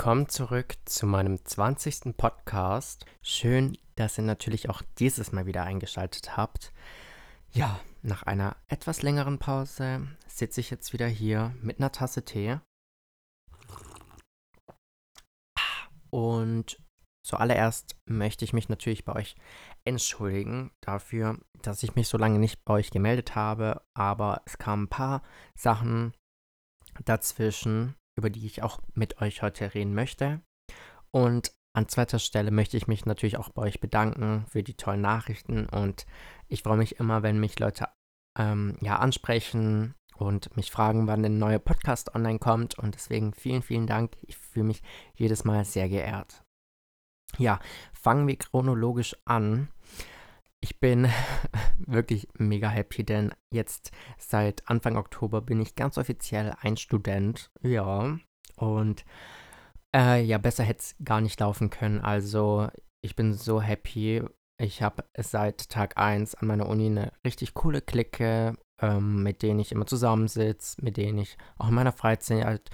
willkommen zurück zu meinem 20. Podcast. Schön, dass ihr natürlich auch dieses Mal wieder eingeschaltet habt. Ja, nach einer etwas längeren Pause sitze ich jetzt wieder hier mit einer Tasse Tee. Und zuallererst möchte ich mich natürlich bei euch entschuldigen dafür, dass ich mich so lange nicht bei euch gemeldet habe, aber es kamen ein paar Sachen dazwischen, über die ich auch mit euch heute reden möchte. Und an zweiter Stelle möchte ich mich natürlich auch bei euch bedanken für die tollen Nachrichten und ich freue mich immer, wenn mich Leute ähm, ja ansprechen und mich fragen, wann ein neuer Podcast online kommt und deswegen vielen, vielen Dank. Ich fühle mich jedes Mal sehr geehrt. Ja, fangen wir chronologisch an. Ich bin wirklich mega happy, denn jetzt seit Anfang Oktober bin ich ganz offiziell ein Student. Ja, und äh, ja, besser hätte es gar nicht laufen können. Also, ich bin so happy. Ich habe seit Tag 1 an meiner Uni eine richtig coole Clique, ähm, mit denen ich immer zusammensitze, mit denen ich auch in meiner Freizeit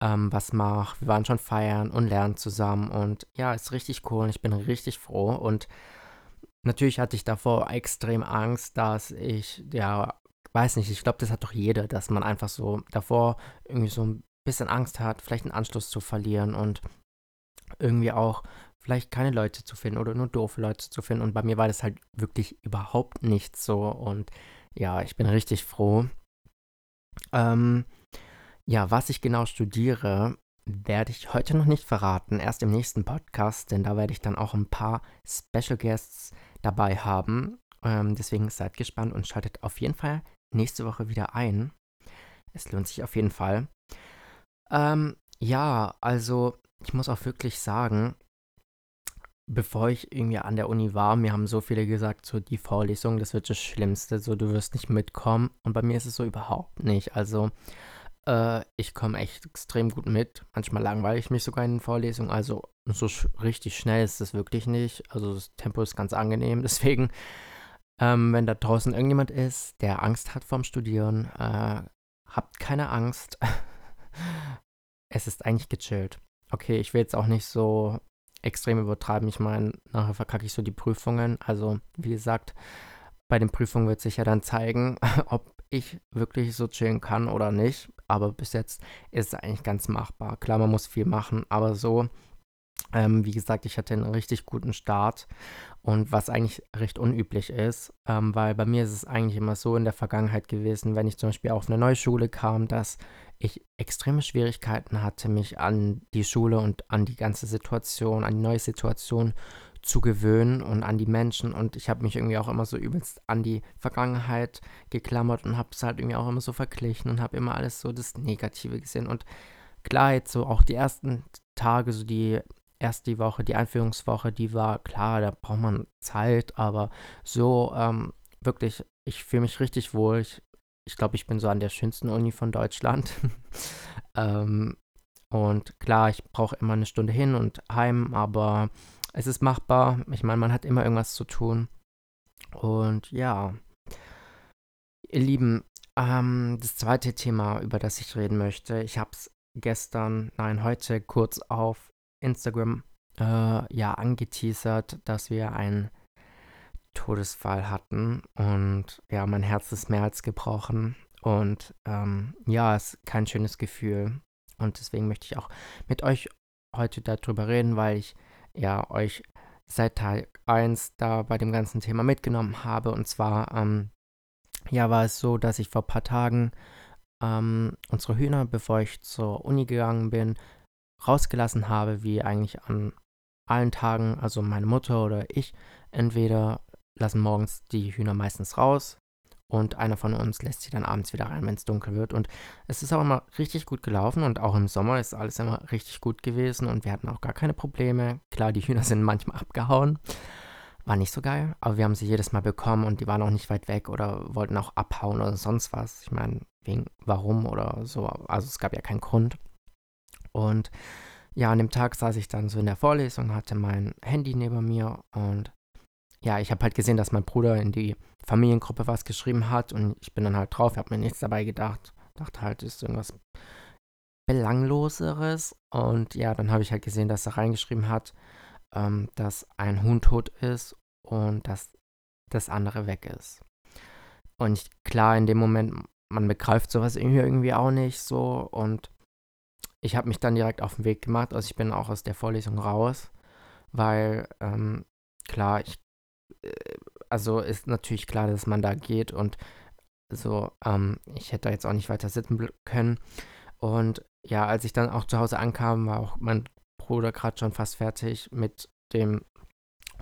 ähm, was mache. Wir waren schon feiern und lernen zusammen und ja, ist richtig cool und ich bin richtig froh und natürlich hatte ich davor extrem Angst, dass ich, ja, weiß nicht, ich glaube, das hat doch jeder, dass man einfach so davor irgendwie so ein bisschen Angst hat, vielleicht einen Anschluss zu verlieren und irgendwie auch vielleicht keine Leute zu finden oder nur doofe Leute zu finden. Und bei mir war das halt wirklich überhaupt nicht so. Und ja, ich bin richtig froh. Ähm, ja, was ich genau studiere, werde ich heute noch nicht verraten, erst im nächsten Podcast, denn da werde ich dann auch ein paar Special Guests dabei haben. Ähm, deswegen seid gespannt und schaltet auf jeden Fall nächste Woche wieder ein. Es lohnt sich auf jeden Fall. Ähm, ja, also ich muss auch wirklich sagen, bevor ich irgendwie an der Uni war, mir haben so viele gesagt, so die Vorlesung, das wird das Schlimmste, so du wirst nicht mitkommen. Und bei mir ist es so überhaupt nicht. Also äh, ich komme echt extrem gut mit. Manchmal langweile ich mich sogar in den Vorlesungen. Also so richtig schnell ist es wirklich nicht. Also das Tempo ist ganz angenehm. Deswegen, ähm, wenn da draußen irgendjemand ist, der Angst hat vorm Studieren, äh, habt keine Angst. es ist eigentlich gechillt. Okay, ich will jetzt auch nicht so extrem übertreiben. Ich meine, nachher verkacke ich so die Prüfungen. Also, wie gesagt, bei den Prüfungen wird sich ja dann zeigen, ob ich wirklich so chillen kann oder nicht. Aber bis jetzt ist es eigentlich ganz machbar. Klar, man muss viel machen, aber so, ähm, wie gesagt, ich hatte einen richtig guten Start und was eigentlich recht unüblich ist, ähm, weil bei mir ist es eigentlich immer so in der Vergangenheit gewesen, wenn ich zum Beispiel auf eine neue Schule kam, dass ich extreme Schwierigkeiten hatte, mich an die Schule und an die ganze Situation, an die neue Situation zu gewöhnen und an die Menschen. Und ich habe mich irgendwie auch immer so übelst an die Vergangenheit geklammert und habe es halt irgendwie auch immer so verglichen und habe immer alles so das Negative gesehen. Und klar, jetzt so auch die ersten Tage, so die erste Woche, die Einführungswoche, die war klar, da braucht man Zeit, aber so ähm, wirklich, ich fühle mich richtig wohl. Ich ich glaube, ich bin so an der schönsten Uni von Deutschland. ähm, und klar, ich brauche immer eine Stunde hin und heim, aber es ist machbar. Ich meine, man hat immer irgendwas zu tun. Und ja, ihr Lieben, ähm, das zweite Thema, über das ich reden möchte, ich habe es gestern, nein, heute kurz auf Instagram äh, ja angeteasert, dass wir ein Todesfall hatten und ja, mein Herz ist mehr als gebrochen und ähm, ja, es ist kein schönes Gefühl und deswegen möchte ich auch mit euch heute darüber reden, weil ich ja euch seit Tag 1 da bei dem ganzen Thema mitgenommen habe. Und zwar ähm, ja, war es so, dass ich vor ein paar Tagen ähm, unsere Hühner, bevor ich zur Uni gegangen bin, rausgelassen habe, wie eigentlich an allen Tagen, also meine Mutter oder ich, entweder lassen morgens die Hühner meistens raus und einer von uns lässt sie dann abends wieder rein, wenn es dunkel wird. Und es ist auch immer richtig gut gelaufen und auch im Sommer ist alles immer richtig gut gewesen und wir hatten auch gar keine Probleme. Klar, die Hühner sind manchmal abgehauen. War nicht so geil, aber wir haben sie jedes Mal bekommen und die waren auch nicht weit weg oder wollten auch abhauen oder sonst was. Ich meine, wegen warum oder so. Also es gab ja keinen Grund. Und ja, an dem Tag saß ich dann so in der Vorlesung, hatte mein Handy neben mir und ja, ich habe halt gesehen, dass mein Bruder in die Familiengruppe was geschrieben hat und ich bin dann halt drauf, habe mir nichts dabei gedacht. Dachte halt, ist irgendwas Belangloseres. Und ja, dann habe ich halt gesehen, dass er reingeschrieben hat, ähm, dass ein Huhn tot ist und dass das andere weg ist. Und ich, klar, in dem Moment, man begreift sowas irgendwie, irgendwie auch nicht so. Und ich habe mich dann direkt auf den Weg gemacht. Also ich bin auch aus der Vorlesung raus, weil ähm, klar, ich, also ist natürlich klar, dass man da geht und so, ähm, ich hätte da jetzt auch nicht weiter sitzen können. Und ja, als ich dann auch zu Hause ankam, war auch mein Bruder gerade schon fast fertig mit dem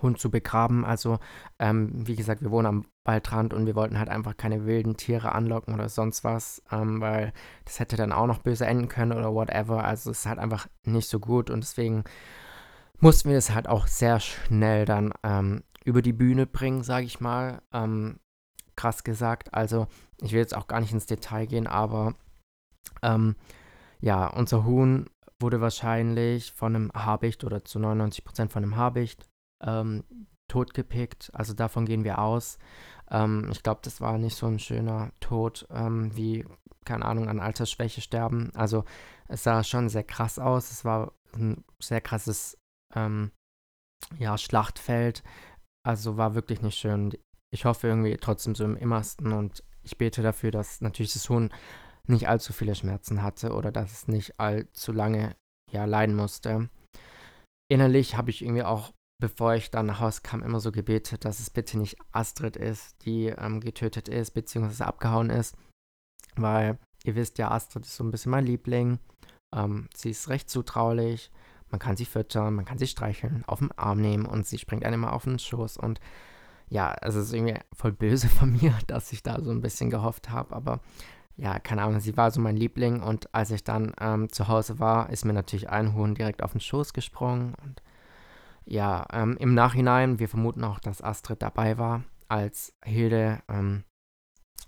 Hund zu begraben. Also, ähm, wie gesagt, wir wohnen am Waldrand und wir wollten halt einfach keine wilden Tiere anlocken oder sonst was, ähm, weil das hätte dann auch noch böse enden können oder whatever. Also, es ist halt einfach nicht so gut und deswegen mussten wir es halt auch sehr schnell dann ähm, über die Bühne bringen, sage ich mal. Ähm, krass gesagt. Also, ich will jetzt auch gar nicht ins Detail gehen, aber ähm, ja, unser Huhn wurde wahrscheinlich von einem Habicht oder zu 99% von einem Habicht ähm, totgepickt. Also davon gehen wir aus. Ähm, ich glaube, das war nicht so ein schöner Tod ähm, wie, keine Ahnung, an Altersschwäche sterben. Also es sah schon sehr krass aus. Es war ein sehr krasses ähm, ja, Schlachtfeld. Also war wirklich nicht schön. Ich hoffe irgendwie trotzdem so im Immersten und ich bete dafür, dass natürlich das Huhn nicht allzu viele Schmerzen hatte oder dass es nicht allzu lange ja, leiden musste. Innerlich habe ich irgendwie auch bevor ich dann nach Hause kam, immer so gebetet, dass es bitte nicht Astrid ist, die ähm, getötet ist, beziehungsweise abgehauen ist. Weil ihr wisst ja, Astrid ist so ein bisschen mein Liebling. Ähm, sie ist recht zutraulich. Man kann sie füttern, man kann sie streicheln, auf den Arm nehmen und sie springt einem immer auf den Schoß. Und ja, also es ist irgendwie voll böse von mir, dass ich da so ein bisschen gehofft habe. Aber ja, keine Ahnung, sie war so mein Liebling. Und als ich dann ähm, zu Hause war, ist mir natürlich ein Huhn direkt auf den Schoß gesprungen. Und ja, ähm, im Nachhinein, wir vermuten auch, dass Astrid dabei war, als Hilde ähm,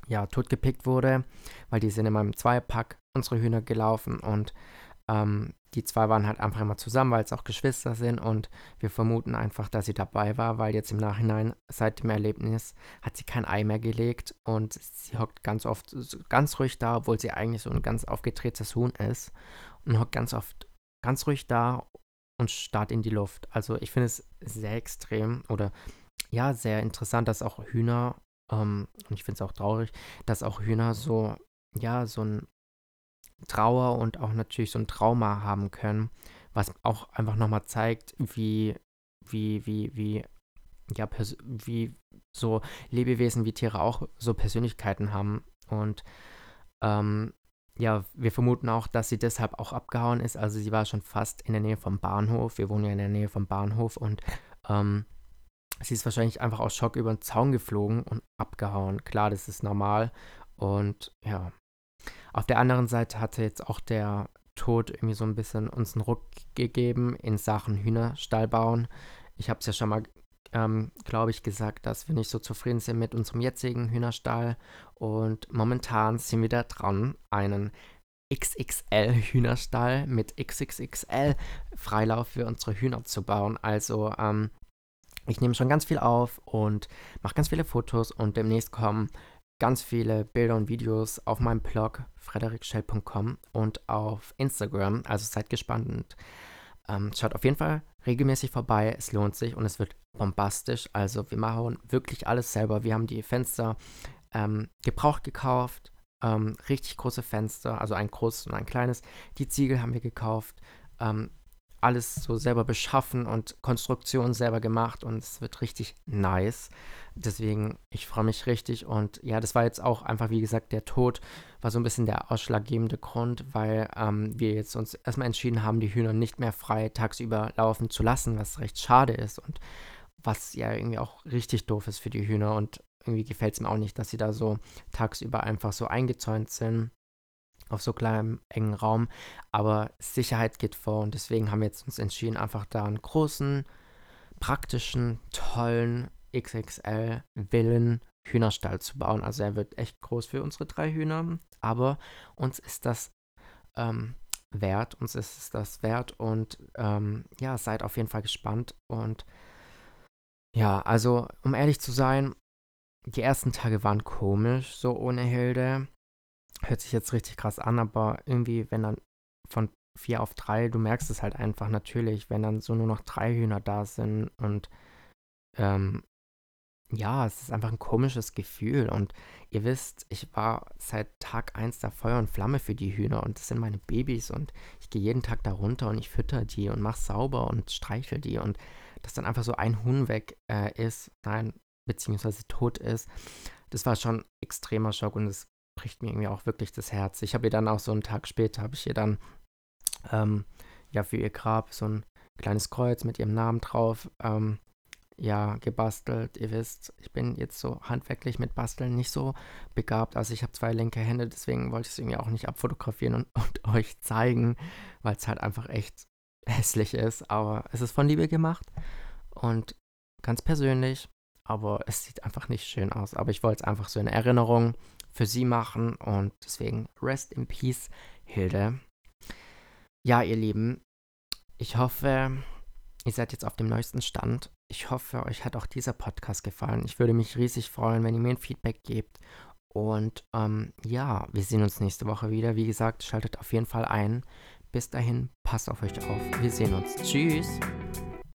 ja, totgepickt wurde, weil die sind immer im Zweipack unsere Hühner gelaufen und ähm, die zwei waren halt einfach immer zusammen, weil es auch Geschwister sind und wir vermuten einfach, dass sie dabei war, weil jetzt im Nachhinein seit dem Erlebnis hat sie kein Ei mehr gelegt und sie hockt ganz oft ganz ruhig da, obwohl sie eigentlich so ein ganz aufgedrehtes Huhn ist und hockt ganz oft ganz ruhig da und starrt in die Luft. Also ich finde es sehr extrem oder ja, sehr interessant, dass auch Hühner, ähm, und ich finde es auch traurig, dass auch Hühner so, ja, so ein Trauer und auch natürlich so ein Trauma haben können, was auch einfach nochmal zeigt, wie, wie, wie, wie, ja, wie so Lebewesen wie Tiere auch so Persönlichkeiten haben. Und ähm, ja, wir vermuten auch, dass sie deshalb auch abgehauen ist. Also sie war schon fast in der Nähe vom Bahnhof. Wir wohnen ja in der Nähe vom Bahnhof und ähm, sie ist wahrscheinlich einfach aus Schock über den Zaun geflogen und abgehauen. Klar, das ist normal. Und ja. Auf der anderen Seite hatte jetzt auch der Tod irgendwie so ein bisschen uns einen Ruck gegeben in Sachen Hühnerstall bauen. Ich habe es ja schon mal ähm, glaube ich, gesagt, dass wir nicht so zufrieden sind mit unserem jetzigen Hühnerstall. Und momentan sind wir da dran, einen XXL Hühnerstall mit XXXL Freilauf für unsere Hühner zu bauen. Also ähm, ich nehme schon ganz viel auf und mache ganz viele Fotos und demnächst kommen ganz viele Bilder und Videos auf meinem Blog frederikschell.com und auf Instagram. Also seid gespannt ähm, schaut auf jeden Fall regelmäßig vorbei. Es lohnt sich und es wird bombastisch. Also wir machen wirklich alles selber. Wir haben die Fenster ähm, gebraucht gekauft. Ähm, richtig große Fenster, also ein großes und ein kleines. Die Ziegel haben wir gekauft. Ähm, alles so selber beschaffen und Konstruktion selber gemacht und es wird richtig nice. Deswegen, ich freue mich richtig und ja, das war jetzt auch einfach, wie gesagt, der Tod war so ein bisschen der ausschlaggebende Grund, weil ähm, wir jetzt uns erstmal entschieden haben, die Hühner nicht mehr frei tagsüber laufen zu lassen, was recht schade ist und was ja irgendwie auch richtig doof ist für die Hühner und irgendwie gefällt es mir auch nicht, dass sie da so tagsüber einfach so eingezäunt sind auf so kleinem engen Raum. Aber Sicherheit geht vor und deswegen haben wir jetzt uns entschieden, einfach da einen großen, praktischen, tollen XXL Villen Hühnerstall zu bauen. Also er wird echt groß für unsere drei Hühner, aber uns ist das ähm, wert, uns ist es das wert und ähm, ja, seid auf jeden Fall gespannt und ja, also um ehrlich zu sein, die ersten Tage waren komisch, so ohne Hilde hört sich jetzt richtig krass an, aber irgendwie, wenn dann von vier auf drei, du merkst es halt einfach natürlich, wenn dann so nur noch drei Hühner da sind und ähm, ja, es ist einfach ein komisches Gefühl und ihr wisst, ich war seit Tag 1 da Feuer und Flamme für die Hühner und das sind meine Babys und ich gehe jeden Tag da runter und ich fütter die und mache sauber und streichel die und dass dann einfach so ein Huhn weg äh, ist, nein, beziehungsweise tot ist, das war schon extremer Schock und es bricht mir irgendwie auch wirklich das Herz. Ich habe ihr dann auch so einen Tag später, habe ich ihr dann ähm, ja für ihr Grab so ein kleines Kreuz mit ihrem Namen drauf ähm, ja, gebastelt. Ihr wisst, ich bin jetzt so handwerklich mit Basteln nicht so begabt. Also ich habe zwei linke Hände, deswegen wollte ich es irgendwie auch nicht abfotografieren und, und euch zeigen, weil es halt einfach echt hässlich ist. Aber es ist von Liebe gemacht und ganz persönlich, aber es sieht einfach nicht schön aus. Aber ich wollte es einfach so in Erinnerung für sie machen und deswegen Rest in Peace, Hilde. Ja, ihr Lieben, ich hoffe, ihr seid jetzt auf dem neuesten Stand. Ich hoffe, euch hat auch dieser Podcast gefallen. Ich würde mich riesig freuen, wenn ihr mir ein Feedback gebt. Und ähm, ja, wir sehen uns nächste Woche wieder. Wie gesagt, schaltet auf jeden Fall ein. Bis dahin, passt auf euch auf. Wir sehen uns. Tschüss.